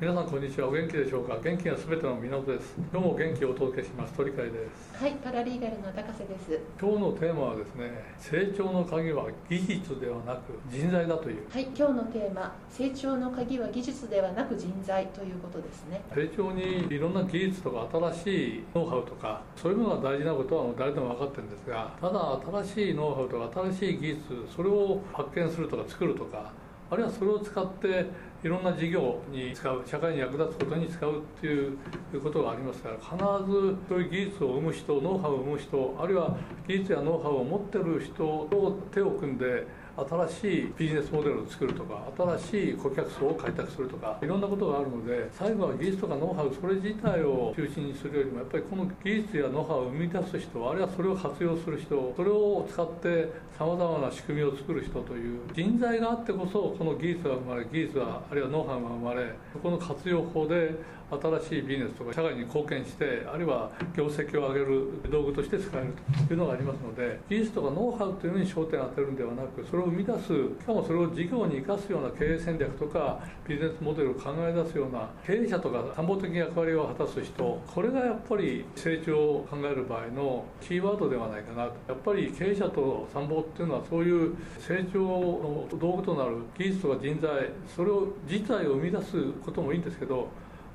皆さんこんにちは。お元気でしょうか？元気がすべての源です。今日も元気をお届けします。鳥海です。はいパラリーガルの高瀬です。今日のテーマはですね成長の鍵は技術ではなく人材だという。はい今日のテーマ成長の鍵は技術ではなく人材ということですね。成長にいろんな技術とか新しいノウハウとかそういうのが大事なことはもう誰でも分かってるんですがただ新しいノウハウとか新しい技術それを発見するとか作るとかあるいはそれを使っていろんな事業に使う社会に役立つことに使うっていうことがありますから必ずそういう技術を生む人ノウハウを生む人あるいは技術やノウハウを持ってる人と手を組んで新しいビジネスモデルを作るとか新しい顧客層を開拓するとかいろんなことがあるので最後は技術とかノウハウそれ自体を中心にするよりもやっぱりこの技術やノウハウを生み出す人あるいはそれを活用する人それを使ってさまざまな仕組みを作る人という人材があってこそこの技術が生まれ技術はあるいはノウハウが生まれそこの活用法で新しいビジネスとか社会に貢献してあるいは業績を上げる道具として使えるというのがありますので技術とかノウハウというのに焦点を当てるんではなくそれを生み出すしかもそれを事業に生かすような経営戦略とかビジネスモデルを考え出すような経営者とか参謀的役割を果たす人これがやっぱり成長を考える場合のキーワードではないかなと。やっぱり経営者と参謀っていうのはそういう成長の道具となる技術とか人材それを自体を生み出すこともいいんですけど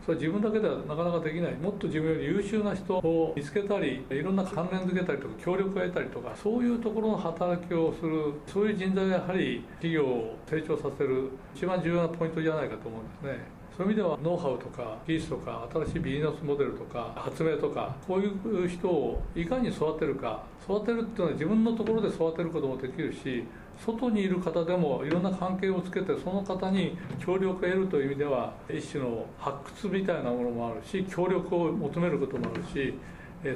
それは自分だけではなかなかできない。もっと自分より優秀な人を見つけたりいろんな関連づけたりとか協力を得たりとかそういうところの働きをするそういう人材がやはり企業を成長させる一番重要なポイントじゃないかと思うんですね。そういう意味ではノウハウとか技術とか新しいビジネスモデルとか発明とかこういう人をいかに育てるか。育てるっていうのは自分のところで育てることもできるし外にいる方でもいろんな関係をつけてその方に協力を得るという意味では一種の発掘みたいなものもあるし協力を求めることもあるし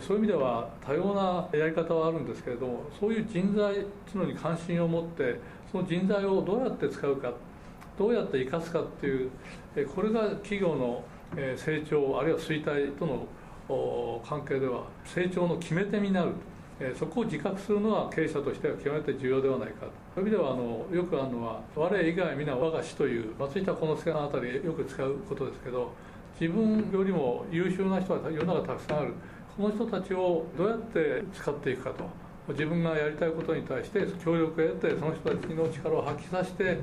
そういう意味では多様なやり方はあるんですけれどもそういう人材っていうのに関心を持ってその人材をどうやって使うかどうやって生かすかっていうこれが企業の成長あるいは衰退との関係では成長の決め手になるそこを自覚するのは経営者としては極めて重要ではないかと。そういう意味ではあのよくあるのは「我以外皆我が師」という松下幸之助のあたりよく使うことですけど自分よりも優秀な人は世の中たくさんある。この人たちをどうやって使っていくかと。自分がやりたいことに対して協力を得てその人たちの力を発揮させて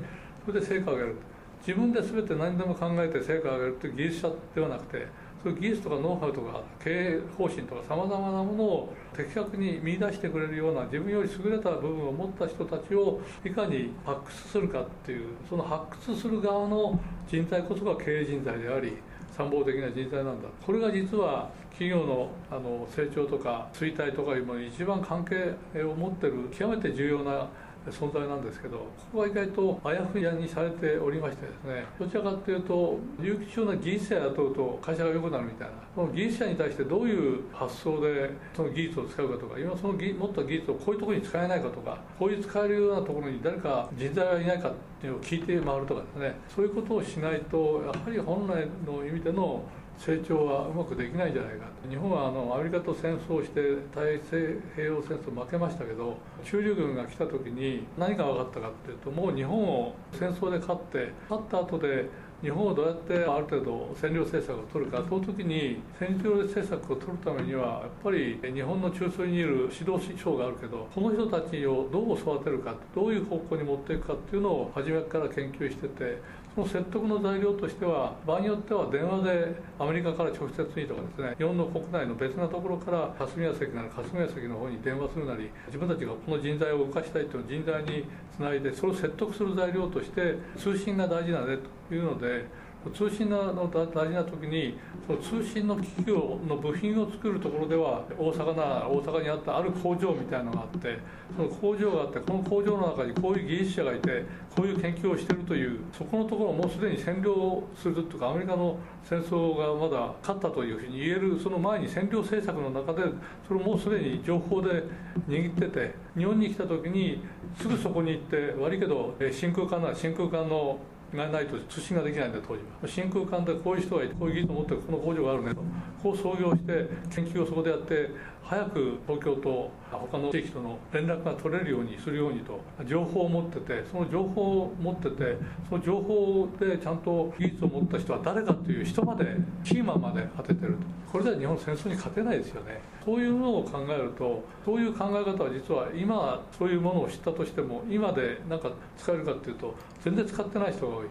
それで成果を上げる。自分で全て何でも考えて成果を上げるという技術者ではなくてそういう技術とかノウハウとか経営方針とかさまざまなものを的確に見出してくれるような自分より優れた部分を持った人たちをいかに発掘するかっていうその発掘する側の人材こそが経営人材であり参謀的な人材なんだ。これが実は企業のあの成長とか衰退とかいうもの一番関係を持ってる極めて重要な存在なんですけどここは意外とあやふやにされておりましてですねどちらかというと有機中な技術者雇うと会社が良くなるみたいなその技術者に対してどういう発想でその技術を使うかとか今その持った技術をこういうところに使えないかとかこういう使えるようなところに誰か人材がいないかっていうのを聞いて回るとかですねそういうことをしないとやはり本来の意味での成長はうまくできないじゃないか日本はあのアメリカと戦争して大西平洋戦争負けましたけど中流軍が来た時に何が分かったかっていうともう日本を戦争で勝って勝った後で日本をどうやってある程度占領政策を取るか。その時に占領政策を取るためにはやっぱり日本の中枢にいる指導省があるけどこの人たちをどう育てるかどういう方向に持っていくかっていうのを初めから研究しててその説得の材料としては場合によっては電話でアメリカから直接にとかですね日本の国内の別なところから霞が関なら霞が関の方に電話するなり自分たちがこの人材を動かしたいという人材につないでそれを説得する材料として通信が大事だねというので通信の大事な時にその通信の機器をの部品を作るところでは大阪な大阪にあったある工場みたいなのがあってその工場があってこの工場の中にこういう技術者がいてこういう研究をしてるというそこのところをもうすでに占領するとかアメリカの戦争がまだ勝ったというふうに言えるその前に占領政策の中でそれをもうすでに情報で握ってて日本に来た時にすぐそこに行って悪いけど真空管なら真空管のがないと通信ができないんだ当時は。真空管でこういう人がいてこういう技術を持ってこの工場があるねと。こう創業して研究をそこでやって早く東京と他の地域との連絡が取れるようにするようにと情報を持っててその情報を持っててその情報でちゃんと技術を持った人は誰かという人までキーマンまで当ててると。これでは日本戦争に勝てないですよね。そういうのを考えるとそういう考え方は実は今そういうものを知ったとしても今で何か使えるかっていうと全然使ってない人が多い。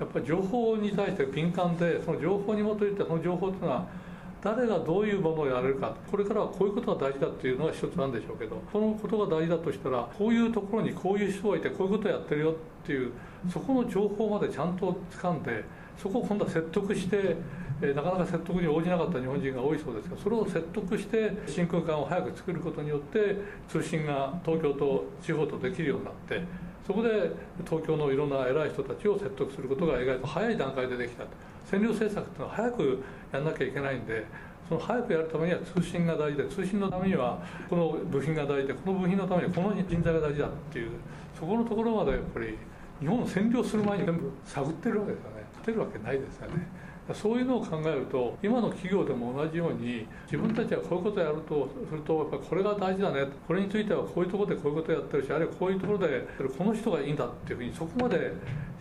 やっぱり情報に対して敏感でその情報に基づいてその情報っていうのは誰がどういうものをやれるかこれからはこういうことが大事だっていうのが一つなんでしょうけどこのことが大事だとしたらこういうところにこういう人がいてこういうことをやってるよっていうそこの情報までちゃんと掴んでそこを今度は説得してえなかなか説得に応じなかった日本人が多いそうですがそれを説得して真空管を早く作ることによって通信が東京と地方とできるようになってそこで東京のいろんな偉い人たちを説得することが意外と早い段階でできた占領政策っていうのは早くやんなきゃいけないんでその早くやるためには通信が大事で通信のためにはこの部品が大事でこの部品のためにはこの人材が大事だっていうそこのところまでやっぱり日本を占領する前に全部探ってるわけですよね勝てるわけないですよね。そういうのを考えると今の企業でも同じように自分たちはこういうことをやるとするとやっぱこれが大事だね。これについてはこういうところでこういうことをやってるしあるいはこういうところでこの人がいいんだっていうふうにそこまで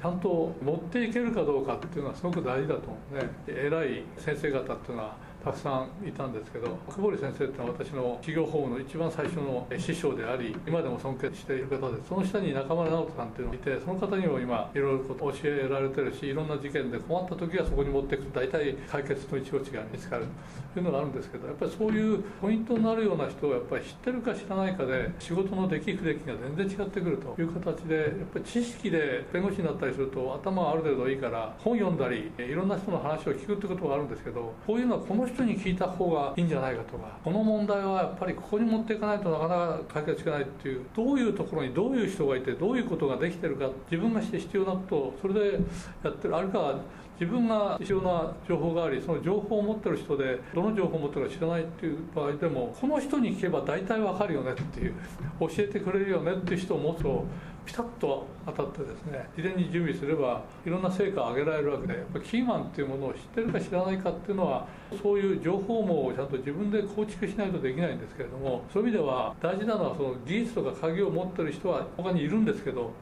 ちゃんと持っていけるかどうかっていうのはすごく大事だと思うね。偉い先生方っていうのはたくさんいたんですけど久保先生ってのは私の企業法務の一番最初の師匠であり今でも尊敬している方でその下に中村直人さんっていうのがいてその方にも今いろいろ教えられてるしいろんな事件で困った時はそこに持っていくと大体解決の一口が見つかるというのがあるんですけどやっぱりそういうポイントになるような人をやっぱり知ってるか知らないかで仕事の出来不出来が全然違ってくるという形でやっぱり知識で弁護士になったりすると頭がある程度いいから本読んだりいろんな人の話を聞くってことがあるんですけどこういうのはこの人に聞いた方がいいんじゃないかとかこの問題はやっぱりここに持っていかないとなかなか解決しないっていうどういうところにどういう人がいてどういうことができてるか自分がして必要なことをそれでやってるあるいは自分が必要な情報がありその情報を持ってる人でどの情報を持ってるか知らないっていう場合でもこの人に聞けば大体わかるよねっていう教えてくれるよねっていう人を持つとピタッと当たってですね事前に準備すればいろんな成果を上げられるわけでやっぱキーマンっていうものを知ってるか知らないかっていうのはそういう情報網をちゃんと自分で構築しないとできないんですけれどもそういう意味では大事なのはその技術とか鍵を持ってる人は他にいるんですけど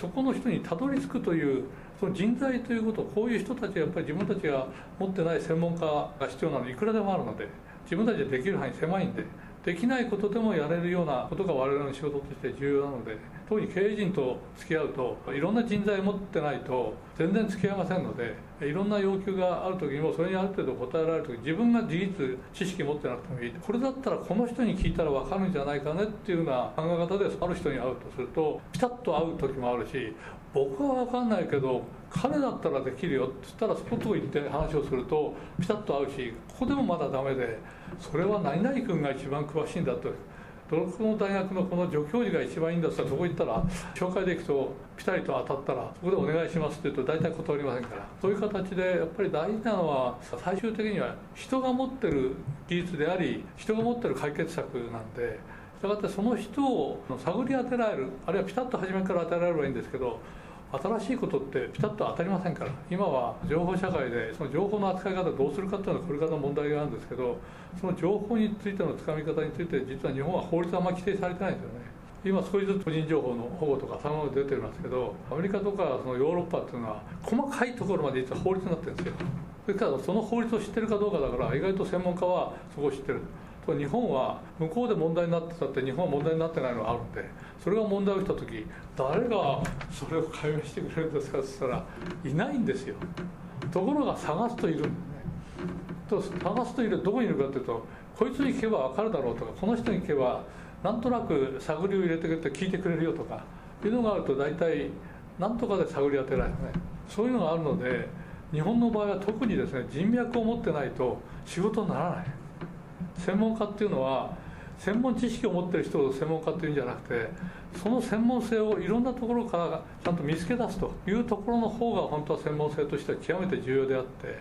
そこの人にたどり着くというその人材ということこういう人たちはやっぱり自分たちが持ってない専門家が必要なのいくらでもあるので自分たちでできる範囲狭いんでできないことでもやれるようなことが我々の仕事として重要なので特に経営陣と付き合うといろんな人材を持ってないと全然付き合いませんのでいろんな要求がある時にもそれにある程度答えられる時自分が事実知識持ってなくてもいい。これだったらこの人に聞いたら分かるんじゃないかねっていうような考え方である人に会うとするとピタッと会う時もあるし僕は分かんないけど彼だったらできるよって言ったらそこと行って話をするとピタッと会うしここでもまだダメでそれは何々君が一番詳しいんだと。どこの大学のこの助教授が一番いいんだったらそこ行ったら紹介でいくとピタリと当たったらそこでお願いしますって言うと大体断りませんから。そういう形でやっぱり大事なのは最終的には人が持ってる技術であり人が持ってる解決策なんでしたがってその人を探り当てられるあるいはピタッと初めから当てられればいいんですけど新しいことってピタッと当たりませんから。今は情報社会でその情報の扱い方どうするかっていうのはこれからの問題があるんですけどその情報についてのつかみ方について実は日本は法律はあんまり規定されてないんですよね。今少しずつ個人情報の保護とかそういうものが出てますけどアメリカとかそのヨーロッパっていうのは細かいところまで実は法律になってるんですよ。それからその法律を知ってるかどうかだから意外と専門家はそこを知ってる。日本は向こうで問題になってたって日本は問題になってないのがあるんでそれが問題を起きた時誰がそれを解明してくれるんですかって言ったらいないんですよ。ところが探すといるんでね。と探すといるどこにいるかっていうとこいつに聞けば分かるだろうとかこの人に聞けばなんとなく探りを入れてくれて聞いてくれるよとかいうのがあると大体何とかで探り当てられるねそういうのがあるので日本の場合は特にですね人脈を持ってないと仕事にならない。専門家っていうのは専門知識を持ってる人を専門家っていうんじゃなくてその専門性をいろんなところからちゃんと見つけ出すというところの方が本当は専門性としては極めて重要であって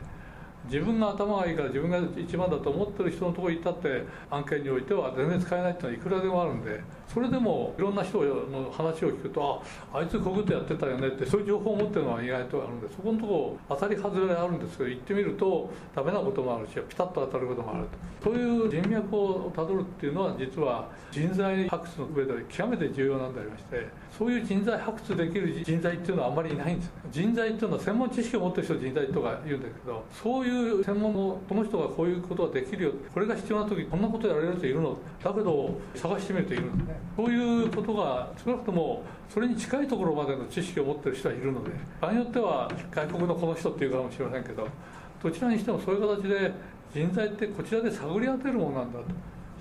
自分が頭がいいから自分が一番だと思ってる人のところに行ったって案件においては全然使えないっていうのはいくらでもあるんでそれでもいろんな人の話を聞くとああいつこういうことやってたよねってそういう情報を持ってるのは意外とあるんでそこのところ当たり外れあるんですけど行ってみるとダメなこともあるしピタッと当たることもあると。そういう人脈をたどるっていうのは実は人材発掘の上で極めて重要なんでありましてそういう人材発掘できる人材っていうのはあんまりいないんです人材っていうのは専門知識を持ってる人人材とか言うんだけどそういういう専門のこの人がこういうことができるよこれが必要な時こんなことやられる人いるのだけど探してみるといるのそういうことが少なくともそれに近いところまでの知識を持ってる人はいるので場合によっては外国のこの人っていうかもしれませんけどどちらにしてもそういう形で人材ってこちらで探り当てるものなんだと。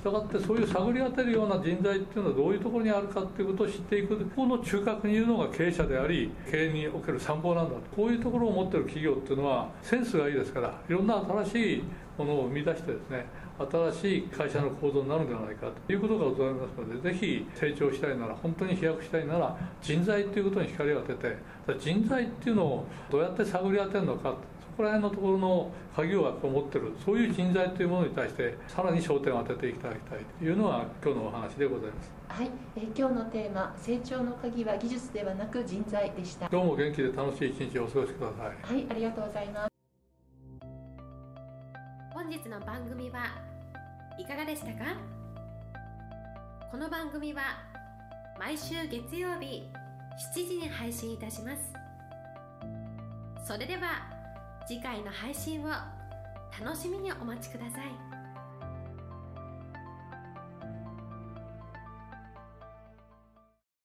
したがってそういう探り当てるような人材っていうのはどういうところにあるかっていうことを知っていく。この中核にいるのが経営者であり経営における参謀なんだ。こういうところを持ってる企業っていうのはセンスがいいですからいろんな新しいものを生み出してですね新しい会社の構造になるんではないかということがございますのでぜひ成長したいなら本当に飛躍したいなら人材ということに光を当てて人材っていうのをどうやって探り当てるのか。こら辺のところの鍵を持ってるそういう人材というものに対してさらに焦点を当てていただきたいというのは今日のお話でございます。はい、え今日のテーマ成長の鍵は技術ではなく人材でした。今日も元気で楽しい一日をお過ごしください。はいありがとうございます。本日の番組はいかがでしたか？この番組は毎週月曜日7時に配信いたします。それでは次回の配信を楽しみにお待ちください。